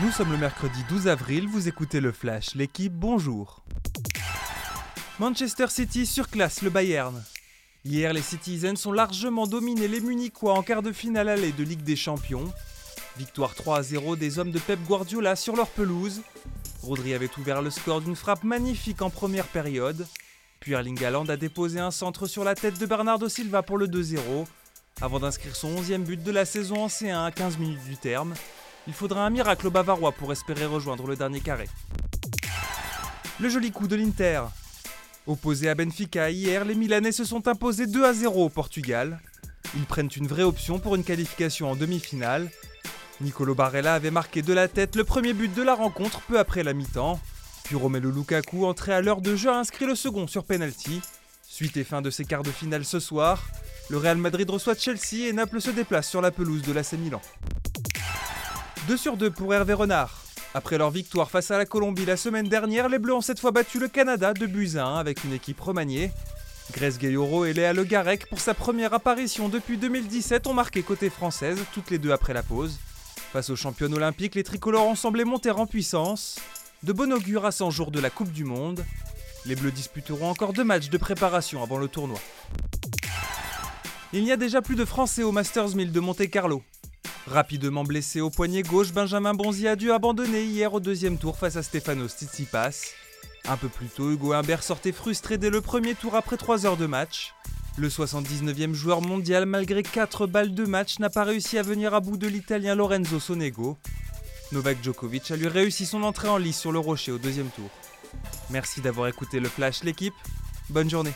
Nous sommes le mercredi 12 avril, vous écoutez le Flash, l'équipe, bonjour. Manchester City surclasse le Bayern. Hier, les Citizens ont largement dominé les Munichois en quart de finale aller de Ligue des Champions. Victoire 3 à 0 des hommes de Pep Guardiola sur leur pelouse. Rodri avait ouvert le score d'une frappe magnifique en première période. Puis Erling Haaland a déposé un centre sur la tête de Bernardo Silva pour le 2-0, avant d'inscrire son 11e but de la saison en C1 à 15 minutes du terme. Il faudra un miracle au bavarois pour espérer rejoindre le dernier carré. Le joli coup de l'Inter. Opposé à Benfica hier, les Milanais se sont imposés 2 à 0 au Portugal. Ils prennent une vraie option pour une qualification en demi-finale. Nicolo Barella avait marqué de la tête le premier but de la rencontre peu après la mi-temps. Puis Romelu Lukaku, entré à l'heure de jeu, a inscrit le second sur penalty. Suite et fin de ces quarts de finale ce soir, le Real Madrid reçoit Chelsea et Naples se déplace sur la pelouse de l'AC Milan. 2 sur 2 pour Hervé Renard. Après leur victoire face à la Colombie la semaine dernière, les Bleus ont cette fois battu le Canada de buts à 1 avec une équipe remaniée. Grèce Gayoro et Léa Le Garec, pour sa première apparition depuis 2017, ont marqué côté française, toutes les deux après la pause. Face aux championnes olympiques, les tricolores ont semblé monter en puissance. De bon augure à 100 jours de la Coupe du Monde. Les Bleus disputeront encore deux matchs de préparation avant le tournoi. Il n'y a déjà plus de Français au Masters 1000 de Monte-Carlo. Rapidement blessé au poignet gauche, Benjamin Bonzi a dû abandonner hier au deuxième tour face à Stefanos Tsitsipas. Un peu plus tôt, Hugo Humbert sortait frustré dès le premier tour après 3 heures de match. Le 79e joueur mondial, malgré 4 balles de match, n'a pas réussi à venir à bout de l'italien Lorenzo Sonego. Novak Djokovic a lui réussi son entrée en lice sur le rocher au deuxième tour. Merci d'avoir écouté le Flash l'équipe. Bonne journée.